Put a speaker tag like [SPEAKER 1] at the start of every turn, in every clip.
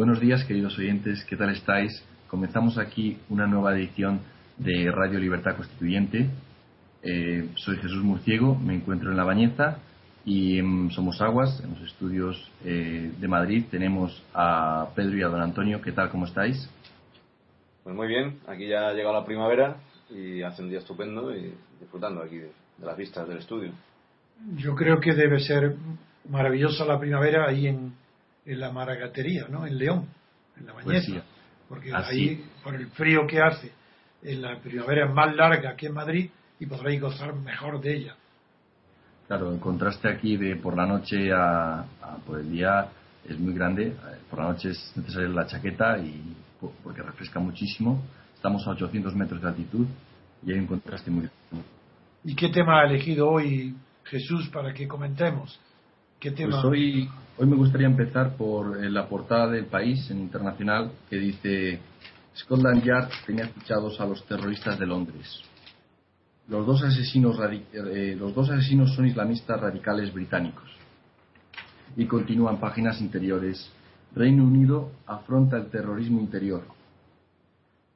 [SPEAKER 1] Buenos días, queridos oyentes, ¿qué tal estáis? Comenzamos aquí una nueva edición de Radio Libertad Constituyente. Eh, soy Jesús Murciego, me encuentro en La Bañeza y en Somos Aguas, en los estudios eh, de Madrid. Tenemos a Pedro y a don Antonio. ¿Qué tal? ¿Cómo estáis?
[SPEAKER 2] Pues muy bien, aquí ya ha llegado la primavera y hace un día estupendo y disfrutando aquí de, las vistas del estudio.
[SPEAKER 3] Yo creo que debe ser maravillosa la primavera ahí en, la Maragatería, ¿no? En León, en la Bañeza.
[SPEAKER 1] Pues
[SPEAKER 3] porque ahí, por el frío que hace, en la primavera es más larga que en Madrid y podréis gozar mejor de ella.
[SPEAKER 1] Claro, el contraste aquí de por la noche a, por el día es muy grande. Por la noche es necesaria la chaqueta y porque refresca muchísimo. Estamos a 800 metros de altitud y hay un contraste muy grande.
[SPEAKER 3] ¿Y qué tema ha elegido hoy Jesús para que comentemos? ¿Qué tema?
[SPEAKER 1] Pues hoy, hoy me gustaría empezar por eh, la portada del país en internacional que dice Scotland Yard tenía fichados a los terroristas de Londres. Los dos asesinos, eh, los dos asesinos son islamistas radicales británicos. Y continúan páginas interiores. Reino Unido afronta el terrorismo interior.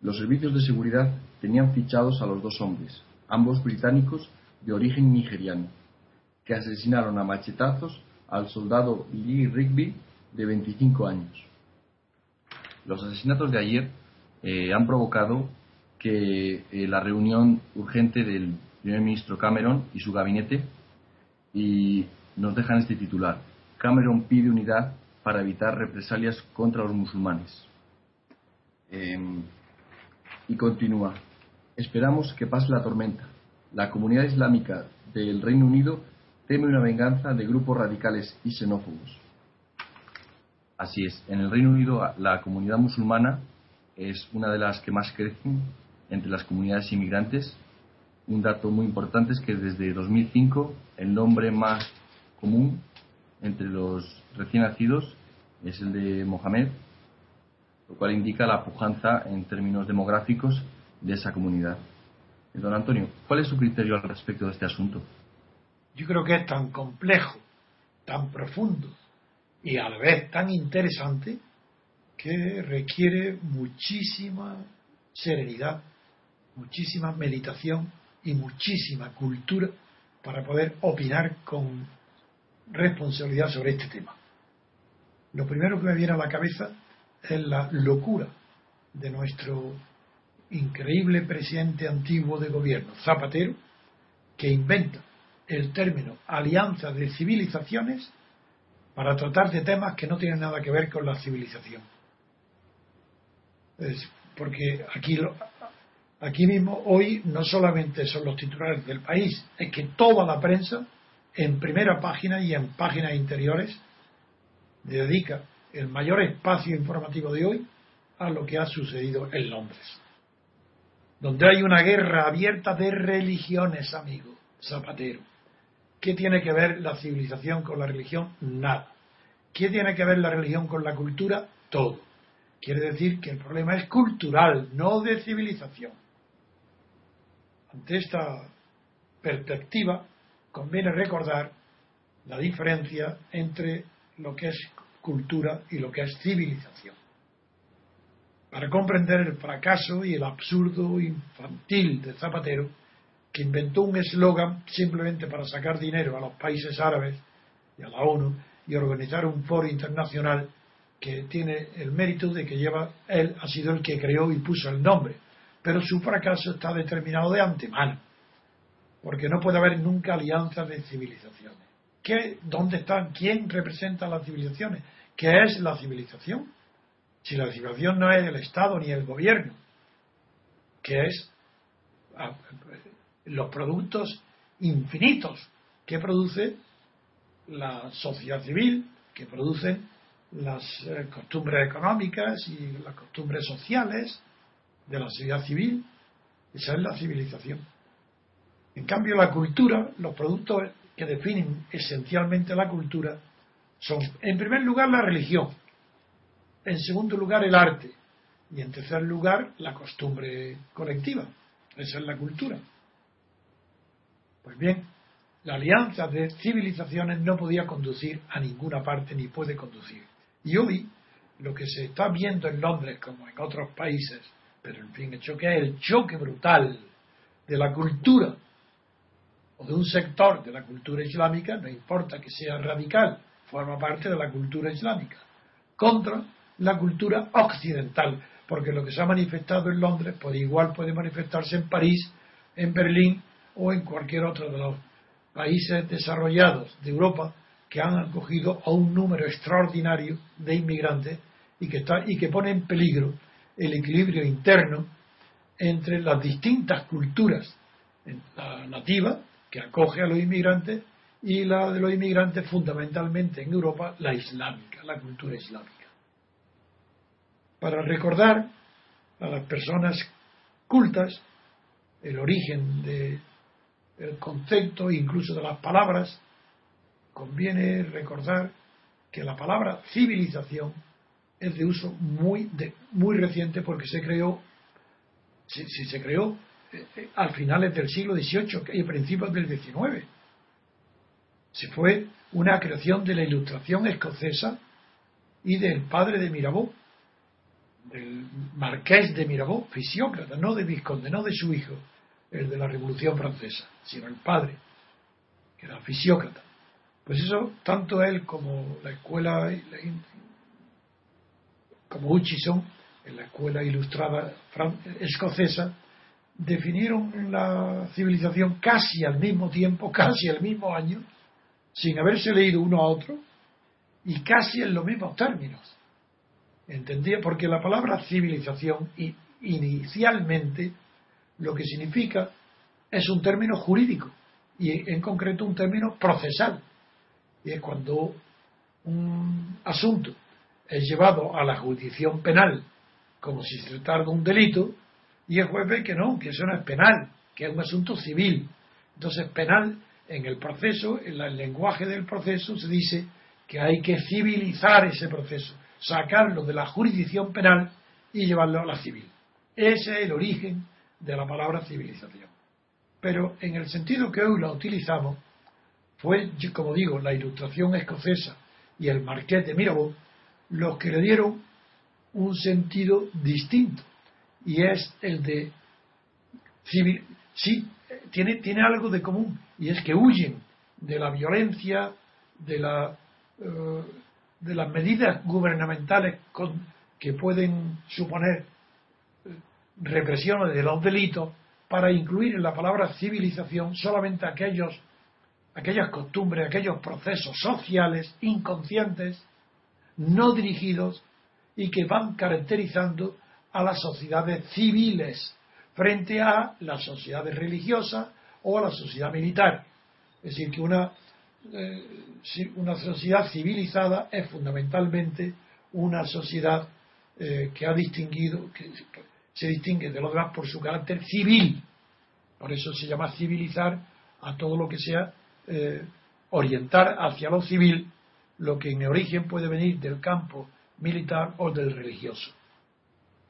[SPEAKER 1] Los servicios de seguridad tenían fichados a los dos hombres, ambos británicos de origen nigeriano, que asesinaron a machetazos al soldado Lee Rigby de 25 años. Los asesinatos de ayer eh, han provocado que eh, la reunión urgente del primer ministro Cameron y su gabinete y nos dejan este titular. Cameron pide unidad para evitar represalias contra los musulmanes. Em, y continúa. Esperamos que pase la tormenta. La comunidad islámica del Reino Unido teme una venganza de grupos radicales y xenófobos. Así es, en el Reino Unido la comunidad musulmana es una de las que más crecen entre las comunidades inmigrantes. Un dato muy importante es que desde 2005 el nombre más común entre los recién nacidos es el de Mohamed, lo cual indica la pujanza en términos demográficos de esa comunidad. Don Antonio, ¿cuál es su criterio al respecto de este asunto?
[SPEAKER 3] Yo creo que es tan complejo, tan profundo y a la vez tan interesante que requiere muchísima serenidad muchísima meditación y muchísima cultura para poder opinar con responsabilidad sobre este tema. Lo primero que me viene a la cabeza es la locura de nuestro increíble presidente antiguo de gobierno, Zapatero, que inventa el término alianza de civilizaciones para tratar de temas que no tienen nada que ver con la civilización. porque aquí Aquí mismo, hoy, no solamente son los titulares del país, es que toda la prensa, en primera página y en páginas interiores, dedica el mayor espacio informativo de hoy a lo que ha sucedido en Londres. Donde hay una guerra abierta de religiones, amigo Zapatero. ¿Qué tiene que ver la civilización con la religión? Nada. ¿Qué tiene que ver la religión con la cultura? Todo. Quiere decir que el problema es cultural, no de civilización. Ante esta perspectiva, conviene recordar la diferencia entre lo que es cultura y lo que es civilización. Para comprender el fracaso y el absurdo infantil de Zapatero, que inventó un eslogan simplemente para sacar dinero a los países árabes y a la ONU y organizar un foro internacional que tiene el mérito de que lleva, él ha sido el que creó y puso el nombre, pero su fracaso está determinado de antemano, porque no puede haber nunca alianzas de civilizaciones. ¿Qué, ¿Dónde están? ¿Quién representa las civilizaciones? ¿Qué es la civilización? Si la civilización no es el Estado ni el gobierno, ¿qué es ah, los productos infinitos que produce la sociedad civil, que producen las eh, costumbres económicas y las costumbres sociales, de la sociedad civil. Esa es la civilización. En cambio, la cultura, los productos que definen esencialmente la cultura, son, en primer lugar, la religión, en segundo lugar, el arte, y en tercer lugar, la costumbre colectiva. Esa es la cultura. Pues bien, la alianza de civilizaciones no podía conducir a ninguna parte ni puede conducir. Y hoy lo que se está viendo en Londres como en otros países, pero en fin, el choque es el choque brutal de la cultura o de un sector de la cultura islámica, no importa que sea radical, forma parte de la cultura islámica, contra la cultura occidental, porque lo que se ha manifestado en Londres, por igual puede manifestarse en París, en Berlín o en cualquier otro de los países desarrollados de Europa que han acogido a un número extraordinario de inmigrantes y que, está, y que pone en peligro el equilibrio interno entre las distintas culturas, la nativa, que acoge a los inmigrantes, y la de los inmigrantes fundamentalmente en Europa, la islámica, la cultura islámica. Para recordar a las personas cultas el origen del concepto incluso de las palabras, conviene recordar que la palabra civilización es de uso muy, muy reciente porque se creó, si, se creó eh, eh, al finales del siglo XVIII y principios del XIX. Se fue una creación de la ilustración escocesa y del padre de Mirabeau, del marqués de Mirabeau, fisiócrata, no de Visconde, no de su hijo, el de la Revolución Francesa, sino el padre, que era fisiócrata. Pues eso, tanto él como la escuela como Hutchison, en la escuela ilustrada escocesa, definieron la civilización casi al mismo tiempo, casi al mismo año, sin haberse leído uno a otro, y casi en los mismos términos. ¿Entendía? Porque la palabra civilización inicialmente lo que significa es un término jurídico y en concreto un término procesal. Y es cuando un asunto es llevado a la jurisdicción penal como si se tratara de un delito y el juez ve que no, que eso no es penal, que es un asunto civil. Entonces, penal, en el proceso, en el lenguaje del proceso, se dice que hay que civilizar ese proceso, sacarlo de la jurisdicción penal y llevarlo a la civil. Ese es el origen de la palabra civilización. Pero en el sentido que hoy la utilizamos, fue, como digo, la ilustración escocesa y el marqués de Mirabeau los que le dieron un sentido distinto y es el de civil, sí tiene, tiene algo de común y es que huyen de la violencia de la eh, de las medidas gubernamentales que pueden suponer represiones de los delitos para incluir en la palabra civilización solamente aquellos aquellas costumbres, aquellos procesos sociales inconscientes no dirigidos y que van caracterizando a las sociedades civiles frente a las sociedades religiosas o a la sociedad militar. Es decir, que una, eh, una sociedad civilizada es fundamentalmente una sociedad eh, que ha distinguido, que se distingue de los demás por su carácter civil. Por eso se llama civilizar a todo lo que sea eh, orientar hacia lo civil lo que en origen puede venir del campo militar o del religioso.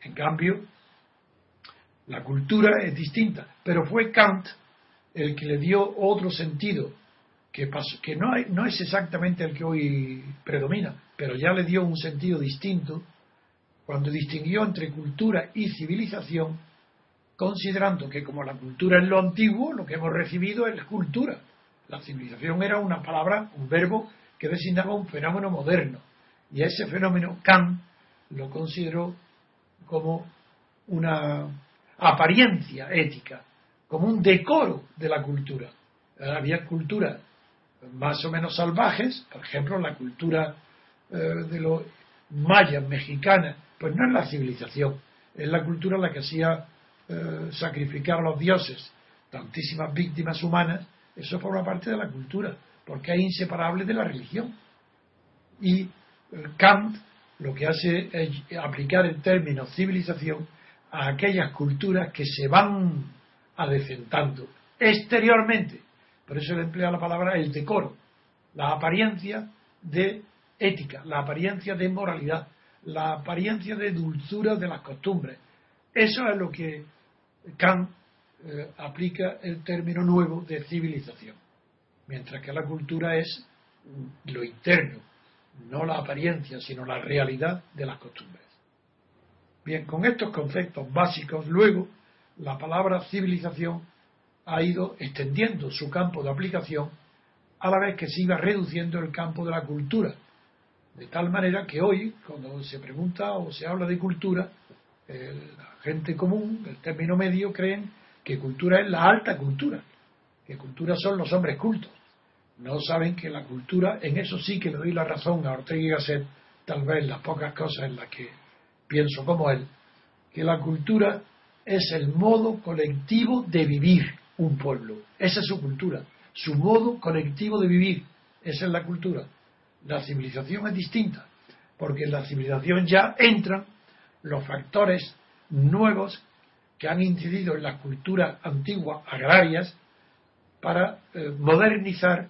[SPEAKER 3] En cambio, la cultura es distinta, pero fue Kant el que le dio otro sentido, que, que no, no es exactamente el que hoy predomina, pero ya le dio un sentido distinto cuando distinguió entre cultura y civilización, considerando que como la cultura es lo antiguo, lo que hemos recibido es cultura. La civilización era una palabra, un verbo que designaba un fenómeno moderno. Y ese fenómeno Kant lo consideró como una apariencia ética, como un decoro de la cultura. Había culturas más o menos salvajes, por ejemplo, la cultura eh, de los mayas mexicanas, pues no es la civilización, es la cultura la que hacía eh, sacrificar a los dioses tantísimas víctimas humanas, eso forma parte de la cultura porque es inseparable de la religión. Y eh, Kant lo que hace es aplicar el término civilización a aquellas culturas que se van adecentando exteriormente. Por eso le emplea la palabra el decoro, la apariencia de ética, la apariencia de moralidad, la apariencia de dulzura de las costumbres. Eso es lo que Kant eh, aplica el término nuevo de civilización mientras que la cultura es lo interno, no la apariencia, sino la realidad de las costumbres. Bien, con estos conceptos básicos, luego la palabra civilización ha ido extendiendo su campo de aplicación a la vez que se iba reduciendo el campo de la cultura. De tal manera que hoy, cuando se pregunta o se habla de cultura, la gente común, el término medio, creen que cultura es la alta cultura, que cultura son los hombres cultos. No saben que la cultura, en eso sí que le doy la razón a Ortega y Gasset, tal vez las pocas cosas en las que pienso como él, que la cultura es el modo colectivo de vivir un pueblo. Esa es su cultura, su modo colectivo de vivir. Esa es la cultura. La civilización es distinta, porque en la civilización ya entran los factores nuevos que han incidido en las culturas antiguas agrarias para eh, modernizar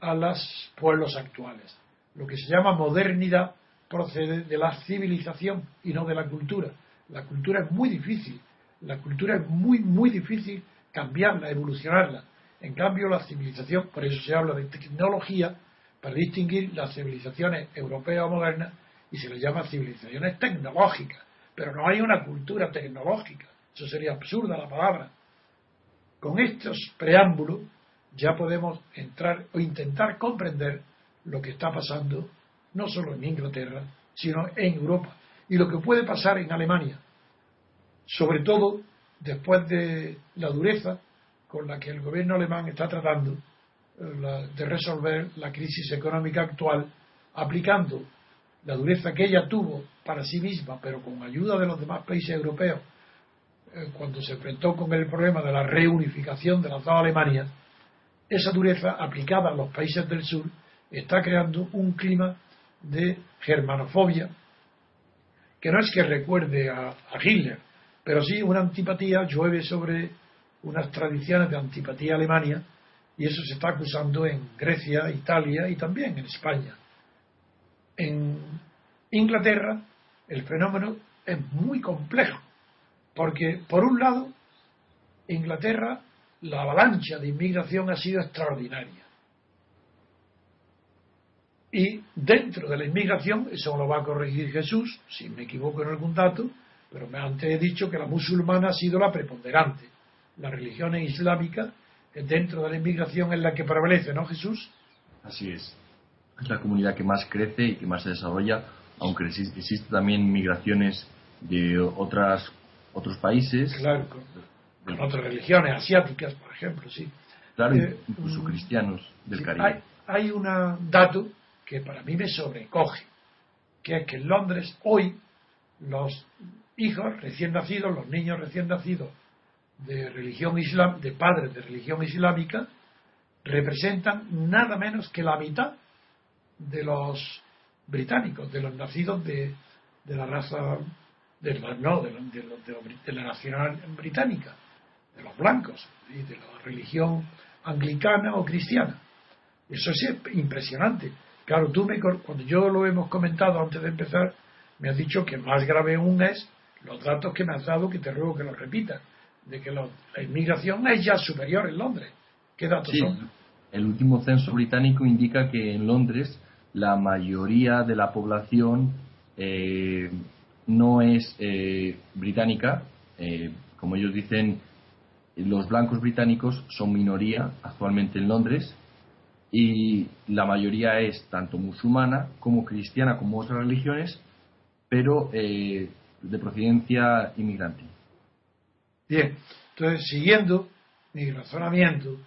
[SPEAKER 3] a los pueblos actuales. Lo que se llama modernidad procede de la civilización y no de la cultura. La cultura es muy difícil, la cultura es muy, muy difícil cambiarla, evolucionarla. En cambio, la civilización, por eso se habla de tecnología, para distinguir las civilizaciones europeas o modernas, y se les llama civilizaciones tecnológicas. Pero no hay una cultura tecnológica. Eso sería absurda la palabra. Con estos preámbulos ya podemos entrar o intentar comprender lo que está pasando no solo en Inglaterra, sino en Europa y lo que puede pasar en Alemania, sobre todo después de la dureza con la que el gobierno alemán está tratando de resolver la crisis económica actual, aplicando la dureza que ella tuvo para sí misma, pero con ayuda de los demás países europeos, eh, cuando se enfrentó con el problema de la reunificación de las dos Alemanias, esa dureza aplicada a los países del sur está creando un clima de germanofobia, que no es que recuerde a, Hitler, pero sí una antipatía llueve sobre unas tradiciones de antipatía a Alemania, y eso se está acusando en Grecia, Italia y también en España. En Inglaterra el fenómeno es muy complejo, porque por un lado Inglaterra la avalancha de inmigración ha sido extraordinaria. Y dentro de la inmigración, eso lo va a corregir Jesús, si me equivoco en algún dato, pero antes he dicho que la musulmana ha sido la preponderante. La religión islámica, dentro de la inmigración, es la que prevalece, ¿no, Jesús?
[SPEAKER 1] Así es. Es la comunidad que más crece y que más se desarrolla, aunque existen también migraciones de otras, otros países.
[SPEAKER 3] Claro, con, otras religiones asiáticas, por ejemplo, sí.
[SPEAKER 1] Claro, eh, incluso mm, cristianos del Caribe.
[SPEAKER 3] Hay, hay un dato que para mí me sobrecoge, que es que en Londres hoy los hijos recién nacidos, los niños recién nacidos de religión islam, de padres de religión islámica, representan nada menos que la mitad de los británicos, de los nacidos de, la raza, de la, no, de, de, la nacional británica, de los blancos y de la religión anglicana o cristiana. Eso es impresionante. Claro, tú me, cuando yo lo hemos comentado antes de empezar, me has dicho que más grave aún es los datos que me has dado, que te ruego que los repitas, de que la inmigración es ya superior en Londres. ¿Qué datos son?
[SPEAKER 1] El último censo británico indica que en Londres la mayoría de la población eh, no es eh, británica. Eh, como ellos dicen, los blancos británicos son minoría actualmente en Londres y la mayoría es tanto musulmana como cristiana como otras religiones, pero eh, de procedencia inmigrante.
[SPEAKER 3] Bien, entonces siguiendo mi razonamiento,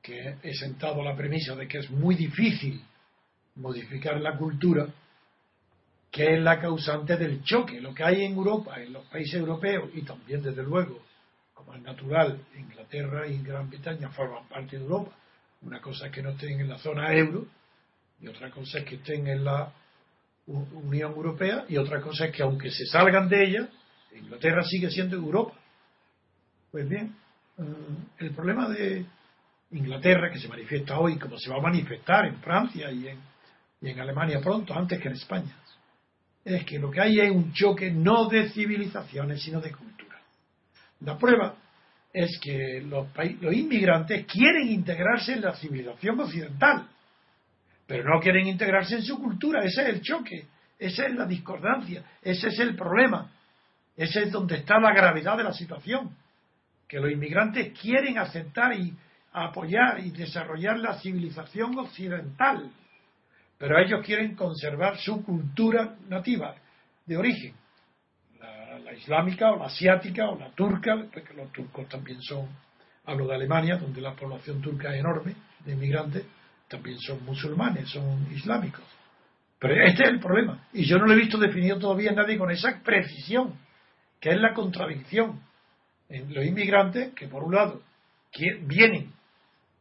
[SPEAKER 3] que he sentado la premisa de que es muy difícil modificar la cultura, que es la causante del choque, lo que hay en Europa, en los países europeos y también desde luego, como es natural, Inglaterra y Gran Bretaña forman parte de Europa una cosa es que no estén en la zona euro y otra cosa es que estén en la Unión Europea y otra cosa es que aunque se salgan de ella, Inglaterra sigue siendo Europa. Pues bien, eh, el problema de Inglaterra, que se manifiesta hoy como se va a manifestar en Francia y en, Alemania pronto, antes que en España, es que lo que hay es un choque no de civilizaciones, sino de cultura. La prueba es que los, los inmigrantes quieren integrarse en la civilización occidental, pero no quieren integrarse en su cultura. Ese es el choque, esa es la discordancia, ese es el problema, ese es donde está la gravedad de la situación. Que los inmigrantes quieren aceptar y apoyar y desarrollar la civilización occidental, pero ellos quieren conservar su cultura nativa de origen, la, islámica o la asiática o la turca, porque los turcos también son, hablo de Alemania, donde la población turca es enorme de inmigrantes, también son musulmanes, son islámicos. Pero este es el problema. Y yo no lo he visto definido todavía nadie con esa precisión, que es la contradicción los inmigrantes que, por un lado, vienen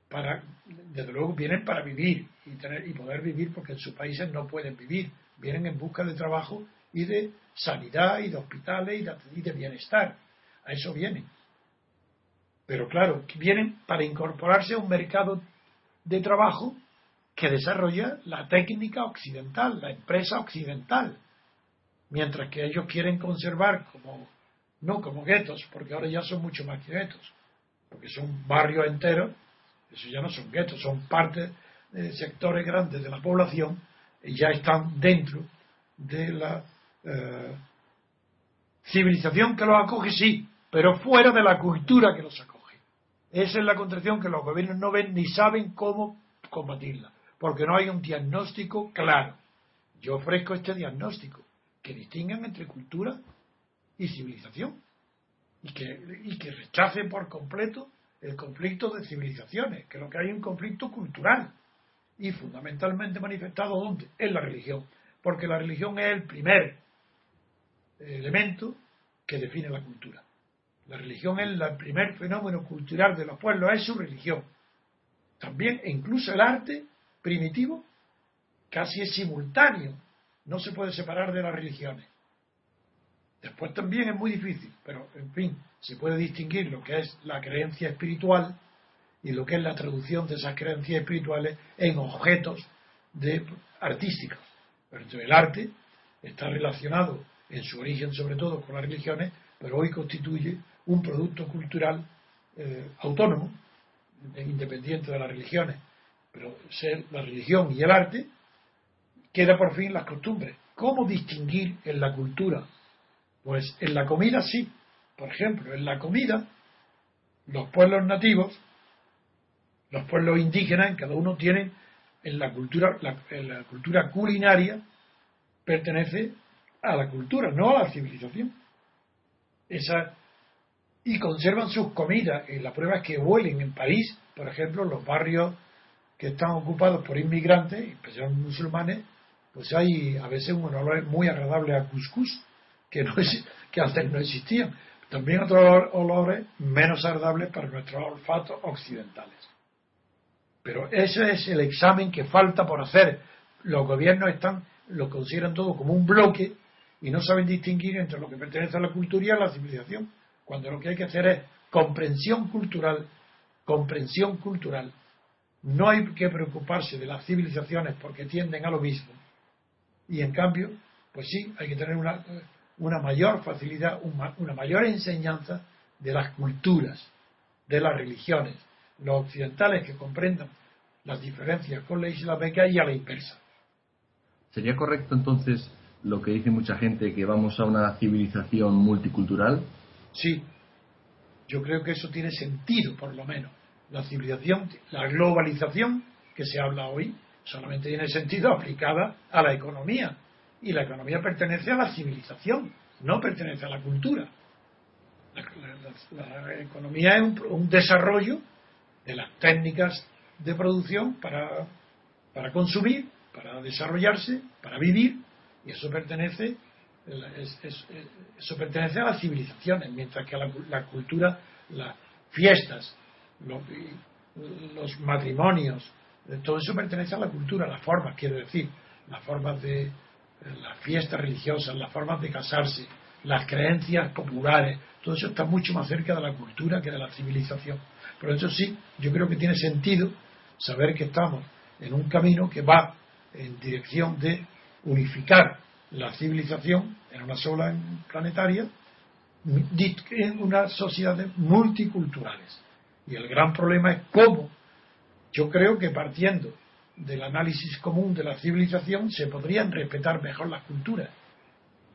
[SPEAKER 3] para, desde luego, vienen para vivir y, tener, y poder vivir porque en sus países no pueden vivir. Vienen en busca de trabajo y de sanidad y de hospitales y de, y de bienestar. A eso vienen. Pero claro, vienen para incorporarse a un mercado de trabajo que desarrolla la técnica occidental, la empresa occidental, mientras que ellos quieren conservar como, no como guetos, porque ahora ya son mucho más que guetos, porque son barrios enteros, eso ya no son guetos, son partes de sectores grandes de la población y ya están dentro de la eh, civilización que los acoge, sí, pero fuera de la cultura que los acoge. Esa es la contracción que los gobiernos no ven ni saben cómo combatirla porque no hay un diagnóstico claro. Yo ofrezco este diagnóstico, que distingan entre cultura y civilización, y que, y que rechace por completo el conflicto de civilizaciones, que lo que hay es un conflicto cultural, y fundamentalmente manifestado ¿dónde? En la religión, porque la religión es el primer elemento que define la cultura. La religión es el primer fenómeno cultural de los pueblos, es su religión. También, e incluso el arte, primitivo casi es simultáneo, no se puede separar de las religiones. Después también es muy difícil, pero en fin, se puede distinguir lo que es la creencia espiritual y lo que es la traducción de esas creencias espirituales en objetos de, artísticos. Pero el arte está relacionado en su origen sobre todo con las religiones, pero hoy constituye un producto cultural eh, autónomo, independiente de las religiones pero ser la religión y el arte, queda por fin las costumbres. ¿Cómo distinguir en la cultura? Pues en la comida sí. Por ejemplo, en la comida, los pueblos nativos, los pueblos indígenas, cada uno tiene en la cultura, en la cultura culinaria, pertenece a la cultura, no a la civilización. Esa, y conservan sus comidas. Y la prueba es que huelen en París, por ejemplo, los barrios que están ocupados por inmigrantes, especialmente musulmanes, pues hay a veces un olor muy agradable a cuscús, que, no que antes no existían. También otros olores menos agradables para nuestros olfatos occidentales. Pero ese es el examen que falta por hacer. Los gobiernos están, lo consideran todo como un bloque y no saben distinguir entre lo que pertenece a la cultura y a la civilización, cuando lo que hay que hacer es comprensión cultural, comprensión cultural no hay que preocuparse de las civilizaciones porque tienden a lo mismo. Y en cambio, pues sí, hay que tener una, una mayor facilidad, una, mayor enseñanza de las culturas, de las religiones, los occidentales que comprendan las diferencias con la islámica y a la inversa.
[SPEAKER 1] ¿Sería correcto entonces lo que dice mucha gente, que vamos a una civilización multicultural?
[SPEAKER 3] Sí, yo creo que eso tiene sentido, por lo menos la civilización, la globalización que se habla hoy, solamente tiene sentido aplicada a la economía. Y la economía pertenece a la civilización, no pertenece a la cultura. La, economía es un, desarrollo de las técnicas de producción para, para consumir, para desarrollarse, para vivir, y eso pertenece, eso pertenece a las civilizaciones, mientras que la, la cultura, las fiestas, los, matrimonios, eh, todo eso pertenece a la cultura, las formas, quiero decir, las formas de las fiestas religiosas, las formas de casarse, las creencias populares, todo eso está mucho más cerca de la cultura que de la civilización. Por eso sí, yo creo que tiene sentido saber que estamos en un camino que va en dirección de unificar la civilización en una sola planetaria en unas sociedades multiculturales. Y el gran problema es cómo. Yo creo que partiendo del análisis común de la civilización se podrían respetar mejor las culturas.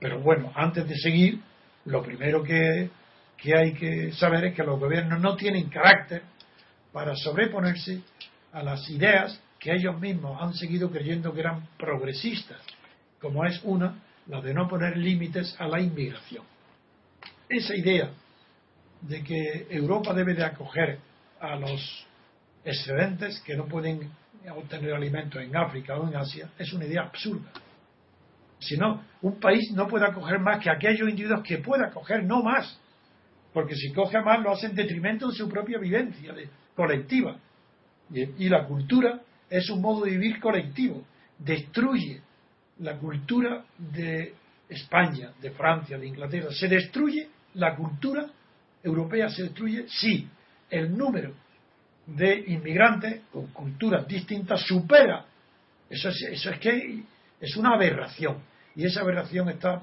[SPEAKER 3] Pero bueno, antes de seguir, lo primero que, que hay que saber es que los gobiernos no tienen carácter para sobreponerse a las ideas que ellos mismos han seguido creyendo que eran progresistas, como es una, la de no poner límites a la inmigración. Esa idea de que Europa debe de acoger a los excedentes que no pueden obtener alimentos en África o en Asia es una idea absurda. Si no, un país no puede acoger más que aquellos individuos que pueda acoger, no más. Porque si coge más lo hace en detrimento de su propia vivencia colectiva. Y, la cultura es un modo de vivir colectivo. Destruye la cultura de España, de Francia, de Inglaterra. Se destruye la cultura europea, se destruye si el número de inmigrantes con culturas distintas supera. Eso es, eso es que es una aberración. Y esa aberración está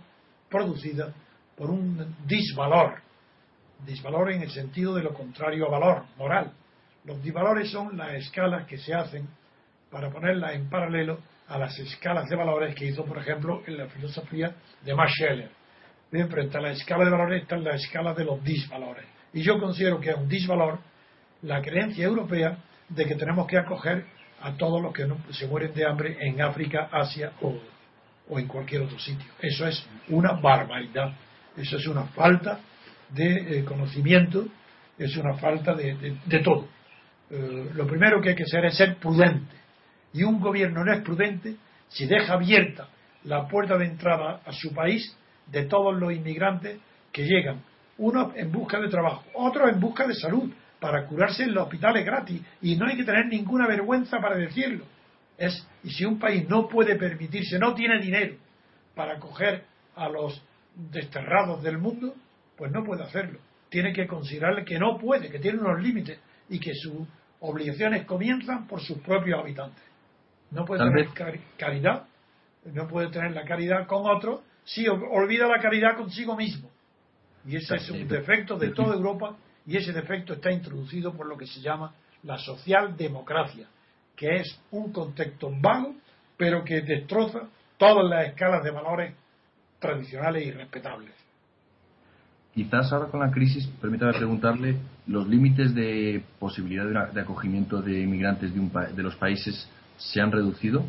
[SPEAKER 3] producida por un disvalor. Disvalor en el sentido de lo contrario a valor, moral. Los disvalores son las escalas que se hacen para ponerlas en paralelo a las escalas de valores que hizo, por ejemplo, en la filosofía de Max Scheler. Bien, frente a la escala de valores está la escala de los disvalores. Y yo considero que un disvalor la creencia europea de que tenemos que acoger a todos los que se mueren de hambre en África, Asia o, en cualquier otro sitio. Eso es una barbaridad, eso es una falta de eh, conocimiento, es una falta de, todo. Eh, lo primero que hay que hacer es ser prudente. Y un gobierno no es prudente si deja abierta la puerta de entrada a su país de todos los inmigrantes que llegan, unos en busca de trabajo, otros en busca de salud, para curarse en los hospitales gratis y no hay que tener ninguna vergüenza para decirlo. Es, y si un país no puede permitirse, no tiene dinero para acoger a los desterrados del mundo, pues no puede hacerlo. Tiene que considerarle que no puede, que tiene unos límites y que sus obligaciones comienzan por sus propios habitantes. No puede tener caridad, no puede tener la caridad con otros si olvida la caridad consigo mismo. Y ese es un defecto de toda Europa y ese defecto está introducido por lo que se llama la socialdemocracia, que es un contexto vago, pero que destroza todas las escalas de valores tradicionales y respetables.
[SPEAKER 1] Quizás ahora con la crisis, permítame preguntarle, ¿los límites de posibilidad de, acogimiento de inmigrantes de, un de los países se han reducido?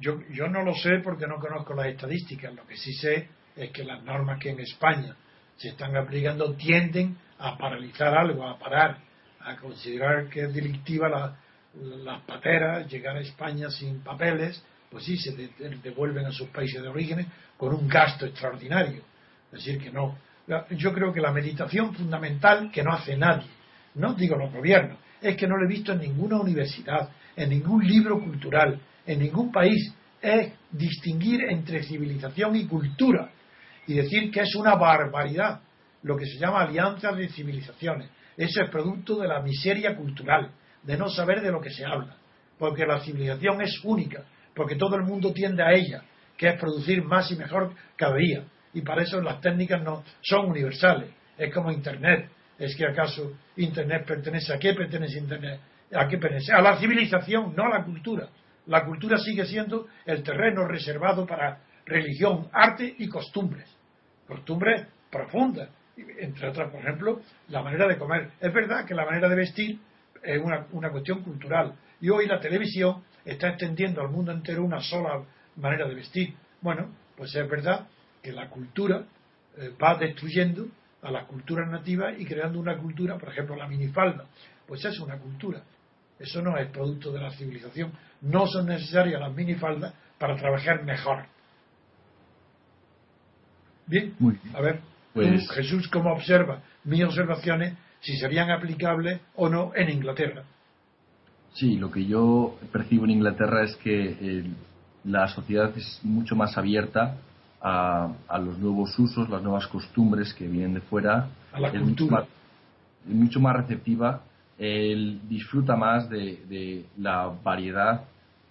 [SPEAKER 3] Yo, yo no lo sé porque no conozco las estadísticas. Lo que sí sé es que las normas que en España se están aplicando tienden a paralizar algo, a parar, a considerar que es delictiva la, las pateras, llegar a España sin papeles, pues sí, se devuelven a sus países de origen con un gasto extraordinario. Es decir, que no. Yo creo que la meditación fundamental que no hace nadie, no digo los gobiernos, es que no lo he visto en ninguna universidad, en ningún libro cultural, en ningún país, es distinguir entre civilización y cultura y decir que es una barbaridad lo que se llama alianzas de civilizaciones. Eso es producto de la miseria cultural, de no saber de lo que se habla, porque la civilización es única, porque todo el mundo tiende a ella, que es producir más y mejor cada día. Y para eso las técnicas no son universales. Es como Internet. ¿Es que acaso Internet pertenece a qué pertenece Internet? ¿A qué pertenece? A la civilización, no a la cultura. La cultura sigue siendo el terreno reservado para religión, arte y costumbres. Costumbres profundas, entre otras, por ejemplo, la manera de comer. Es verdad que la manera de vestir es una, una cuestión cultural y hoy la televisión está extendiendo al mundo entero una sola manera de vestir. Bueno, pues es verdad que la cultura eh, va destruyendo a las culturas nativas y creando una cultura, por ejemplo, la minifalda. Pues es una cultura. Eso no es producto de la civilización. No son necesarias las minifaldas para trabajar mejor. Bien, a ver. Pues, Jesús, ¿cómo observa mis observaciones si serían aplicables o no en Inglaterra?
[SPEAKER 1] Sí, lo que yo percibo en Inglaterra es que eh, la sociedad es mucho más abierta a, los nuevos usos, las nuevas costumbres que vienen de fuera.
[SPEAKER 3] A la cultura.
[SPEAKER 1] Mucho más, receptiva, él disfruta más de, la variedad,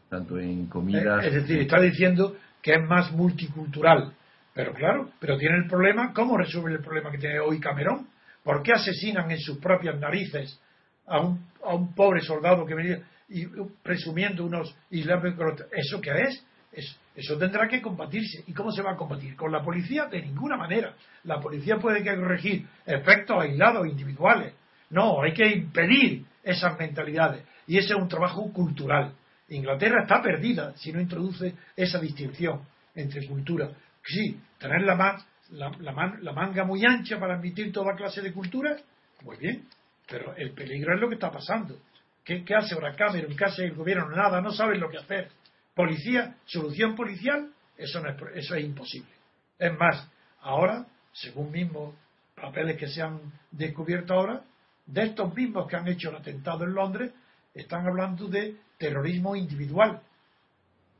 [SPEAKER 1] tanto en comidas.
[SPEAKER 3] Es decir, está diciendo que es más multicultural pero claro, pero tiene el problema, ¿cómo resuelve el problema que tiene hoy Camerón? ¿Por qué asesinan en sus propias narices a un, a un pobre soldado que venía y presumiendo unos islámicos. ¿Eso qué es? Eso tendrá que combatirse. ¿Y cómo se va a combatir? ¿Con la policía? De ninguna manera. La policía puede corregir efectos aislados, individuales. No, hay que impedir esas mentalidades. Y ese es un trabajo cultural. Inglaterra está perdida si no introduce esa distinción entre cultura. Sí, tener la, la, manga muy ancha para admitir toda clase de cultura, muy bien, pero el peligro es lo que está pasando. ¿Qué, hace ahora Cameron? ¿Qué hace el gobierno? Nada, no saben lo que hacer. Policía, solución policial, eso, no es, eso es imposible. Es más, ahora, según mismos papeles que se han descubierto ahora, de estos mismos que han hecho el atentado en Londres, están hablando de terrorismo individual.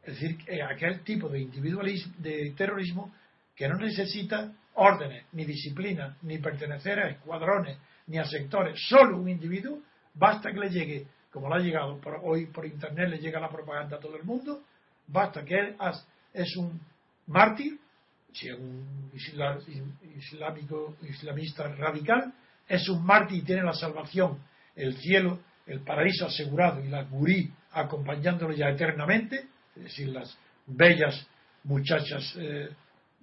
[SPEAKER 3] Es decir, aquel tipo de individualismo, de terrorismo que no necesita órdenes, ni disciplina, ni pertenecer a escuadrones, ni a sectores. Solo un individuo basta que le llegue, como le ha llegado por, hoy por internet, le llega la propaganda a todo el mundo, basta que él es un mártir, si es un islámico, islamista radical, es un mártir y tiene la salvación, el cielo, el paraíso asegurado y la gurí acompañándolo ya eternamente, es decir, las bellas muchachas eh,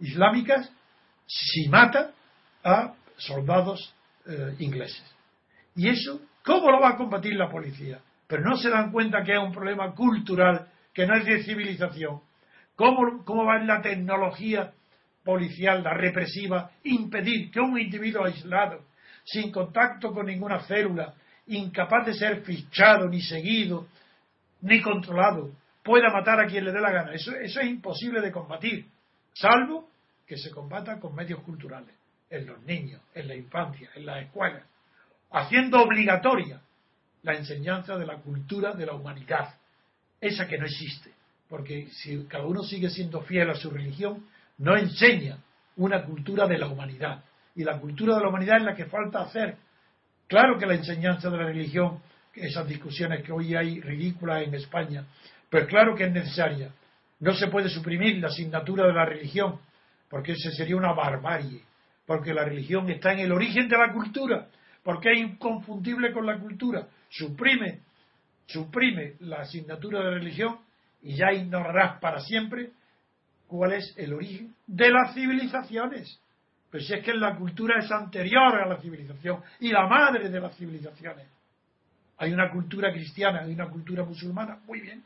[SPEAKER 3] islámicas, si mata a soldados eh, ingleses. Y eso, ¿cómo lo va a combatir la policía? Pero no se dan cuenta que es un problema cultural, que no es de civilización. ¿Cómo, cómo va en la tecnología policial, la represiva, impedir que un individuo aislado, sin contacto con ninguna célula, incapaz de ser fichado, ni seguido, ni controlado, pueda matar a quien le dé la gana? Eso, eso es imposible de combatir, salvo que se combata con medios culturales, en los niños, en la infancia, en las escuelas, haciendo obligatoria la enseñanza de la cultura de la humanidad, esa que no existe, porque si cada uno sigue siendo fiel a su religión, no enseña una cultura de la humanidad. Y la cultura de la humanidad es la que falta hacer. Claro que la enseñanza de la religión, esas discusiones que hoy hay ridículas en España, pero claro que es necesaria. No se puede suprimir la asignatura de la religión, porque ese sería una barbarie, porque la religión está en el origen de la cultura, porque es inconfundible con la cultura. Suprime, suprime la asignatura de religión y ya ignorarás para siempre cuál es el origen de las civilizaciones. Pero si es que la cultura es anterior a la civilización y la madre de las civilizaciones. Hay una cultura cristiana, hay una cultura musulmana, muy bien.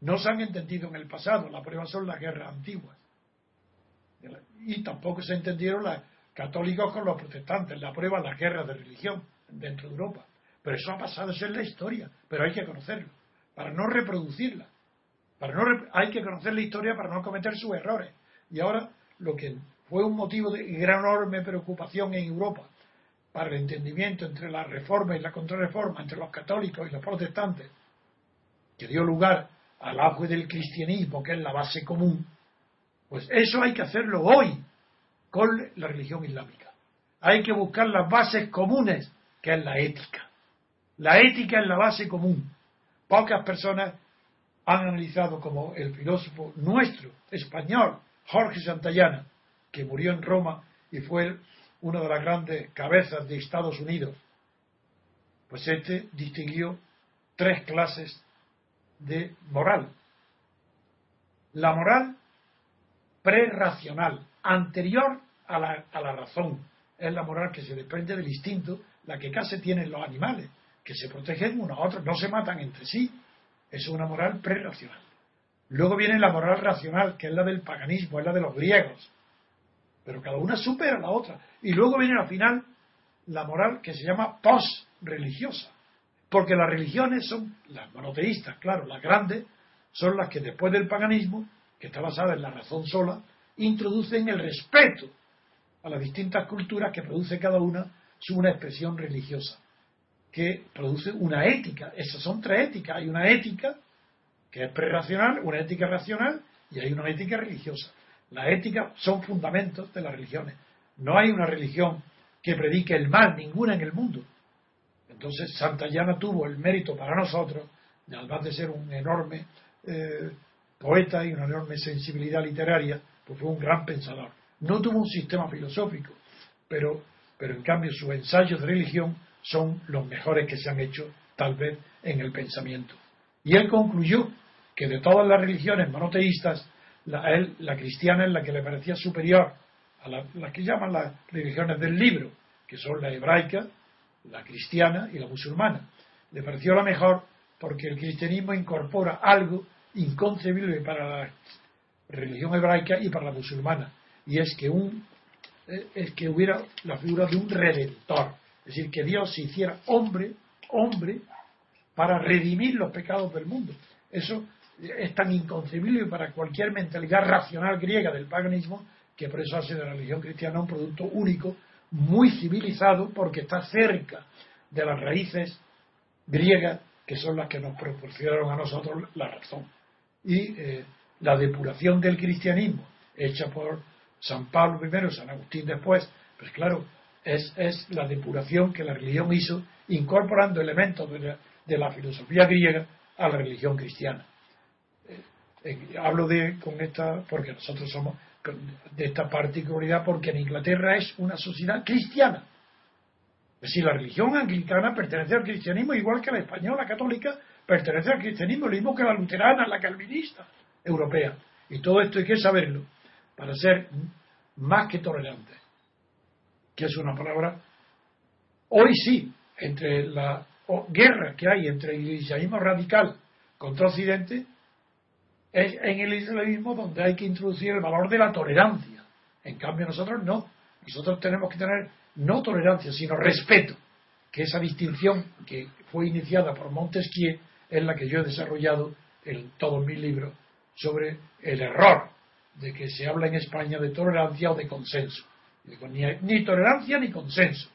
[SPEAKER 3] No se han entendido en el pasado, la prueba son las guerras antiguas y tampoco se entendieron los católicos con los protestantes. La prueba las guerras de religión dentro de Europa. Pero eso ha pasado a ser la historia, pero hay que conocerlo, para no reproducirla. Para no hay que conocer la historia para no cometer sus errores. Y ahora lo que fue un motivo de gran enorme preocupación en Europa para el entendimiento entre la reforma y la contrarreforma, entre los católicos y los protestantes, que dio lugar al auge del cristianismo, que es la base común, pues eso hay que hacerlo hoy con la religión islámica. Hay que buscar las bases comunes, que es la ética. La ética es la base común. Pocas personas han analizado como el filósofo nuestro, español, Jorge Santayana, que murió en Roma y fue una de las grandes cabezas de Estados Unidos. Pues este distinguió tres clases de moral. La moral prerracional, anterior a la, a la razón. Es la moral que se desprende del instinto, la que casi tienen los animales, que se protegen unos a otros, no se matan entre sí. Es una moral prerracional. Luego viene la moral racional, que es la del paganismo, es la de los griegos. Pero cada una supera a la otra. Y luego viene al final la moral que se llama post-religiosa. Porque las religiones son, las monoteístas, claro, las grandes, son las que después del paganismo que está basada en la razón sola, introducen el respeto a las distintas culturas que produce cada una su una expresión religiosa, que produce una ética. Esas son tres éticas. Hay una ética que es prerracional, una ética racional y hay una ética religiosa. La ética son fundamentos de las religiones. No hay una religión que predique el mal, ninguna en el mundo. Entonces, Santayana tuvo el mérito para nosotros, además de ser un enorme eh, poeta y una enorme sensibilidad literaria, pues fue un gran pensador. No tuvo un sistema filosófico, pero, pero en cambio sus ensayos de religión son los mejores que se han hecho tal vez en el pensamiento. Y él concluyó que de todas las religiones monoteístas, la, él, la cristiana es la que le parecía superior a las la que llaman las religiones del libro, que son la hebraica, la cristiana y la musulmana. Le pareció la mejor porque el cristianismo incorpora algo inconcebible para la religión hebraica y para la musulmana, y es que un eh, es que hubiera la figura de un redentor, es decir, que Dios se hiciera hombre, hombre, para redimir los pecados del mundo. Eso es tan inconcebible para cualquier mentalidad racional griega del paganismo que por eso hace de la religión cristiana un producto único, muy civilizado, porque está cerca de las raíces griegas que son las que nos proporcionaron a nosotros la razón. Y eh, la depuración del cristianismo, hecha por San Pablo primero, San Agustín después, pues claro, es, es la depuración que la religión hizo incorporando elementos de la, filosofía griega a la religión cristiana. Eh, eh, hablo de con esta porque nosotros somos de esta particularidad porque en Inglaterra es una sociedad cristiana es decir, la religión anglicana pertenece al cristianismo igual que la española católica pertenece al cristianismo, lo mismo que la luterana, la calvinista europea. Y todo esto hay que saberlo para ser más que tolerante. Que es una palabra, hoy sí, entre la guerra que hay entre el islamismo radical contra Occidente, es en el islamismo donde hay que introducir el valor de la tolerancia. En cambio, nosotros no. Nosotros tenemos que tener no tolerancia, sino respeto, que esa distinción que fue iniciada por Montesquieu es la que yo he desarrollado en todos mis libros sobre el error de que se habla en España de tolerancia o de consenso. Ni, ni tolerancia ni consenso.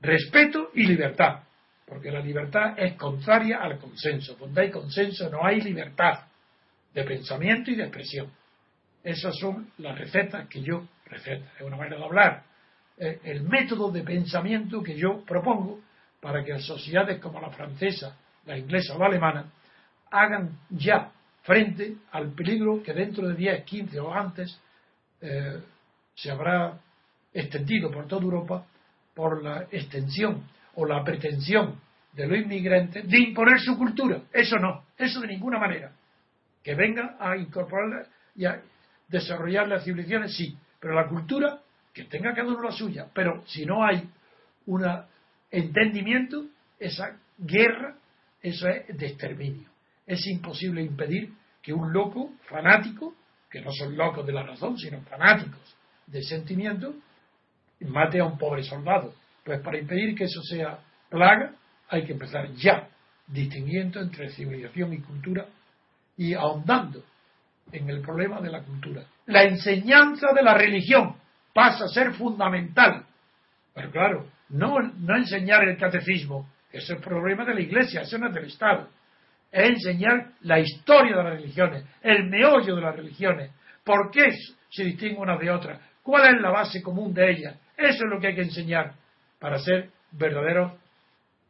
[SPEAKER 3] Respeto y libertad. Porque la libertad es contraria al consenso. Donde hay consenso no hay libertad de pensamiento y de expresión. Esas son las recetas que yo, recetas, es una manera de hablar, eh, el método de pensamiento que yo propongo para que sociedades como la francesa, la inglesa o la alemana hagan ya frente al peligro que dentro de 10, 15 o antes eh, se habrá extendido por toda Europa por la extensión o la pretensión de los inmigrantes de imponer su cultura. Eso no, eso de ninguna manera. Que vengan a incorporar y a desarrollar las civilizaciones, sí, pero la cultura que tenga cada uno la suya, pero si no hay un entendimiento, esa guerra, eso es de exterminio. Es imposible impedir que un loco fanático, que no son locos de la razón, sino fanáticos de sentimiento, mate a un pobre soldado. Pues para impedir que eso sea plaga, hay que empezar ya distinguiendo entre civilización y cultura y ahondando en el problema de la cultura. La enseñanza de la religión, pasa a ser fundamental. Pero claro, no, no enseñar el catecismo, ese es el problema de la Iglesia, eso no es del Estado. Es enseñar la historia de las religiones, el meollo de las religiones, por qué se distinguen unas de otras, cuál es la base común de ellas. Eso es lo que hay que enseñar para ser verdaderos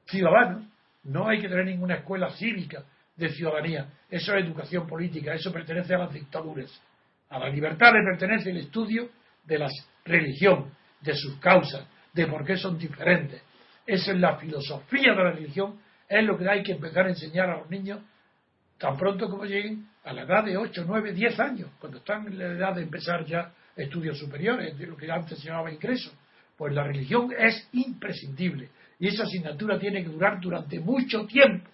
[SPEAKER 3] ciudadanos. No hay que tener ninguna escuela cívica de ciudadanía. Eso es educación política, eso pertenece a las dictaduras. A la libertad le pertenece el estudio de la religión, de sus causas, de por qué son diferentes. Esa es la filosofía de la religión, es lo que hay que empezar a enseñar a los niños tan pronto como lleguen a la edad de 8, 9, 10 años, cuando están en la edad de empezar ya estudios superiores, de lo que antes se llamaba ingreso. Pues la religión es imprescindible y esa asignatura tiene que durar durante mucho tiempo,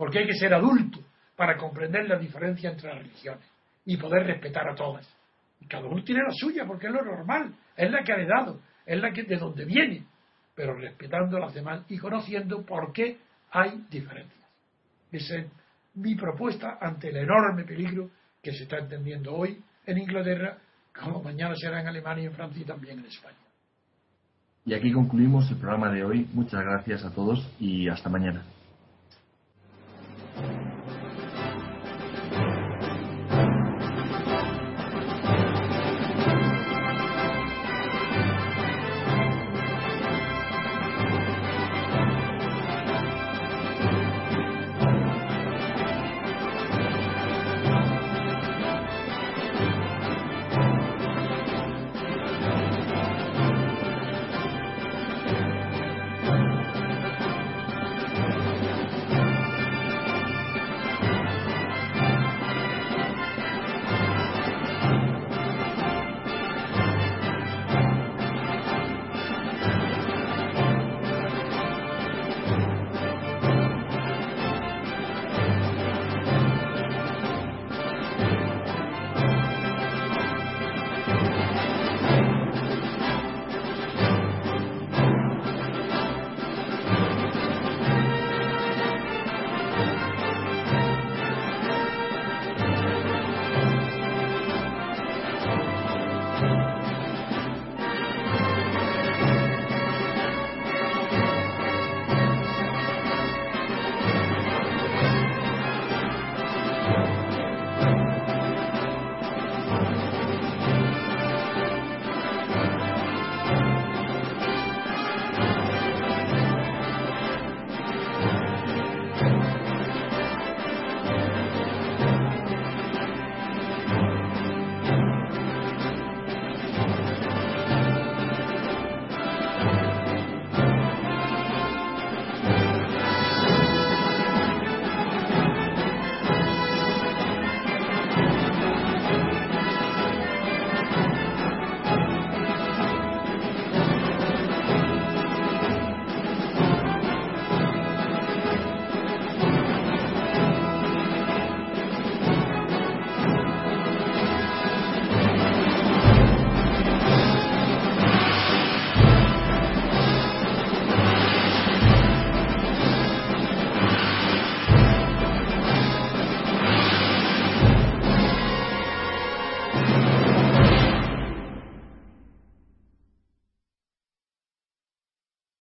[SPEAKER 3] porque hay que ser adulto para comprender la diferencia entre las religiones y poder respetar a todas. Y cada uno tiene la suya, porque es lo normal, es la que ha heredado, es la que de donde viene, pero respetando a las demás y conociendo por qué hay diferencias. Esa es mi propuesta ante el enorme peligro que se está entendiendo hoy en Inglaterra, como mañana será en Alemania, en Francia y también en España.
[SPEAKER 1] Y aquí concluimos el programa de hoy. Muchas gracias a todos y hasta mañana.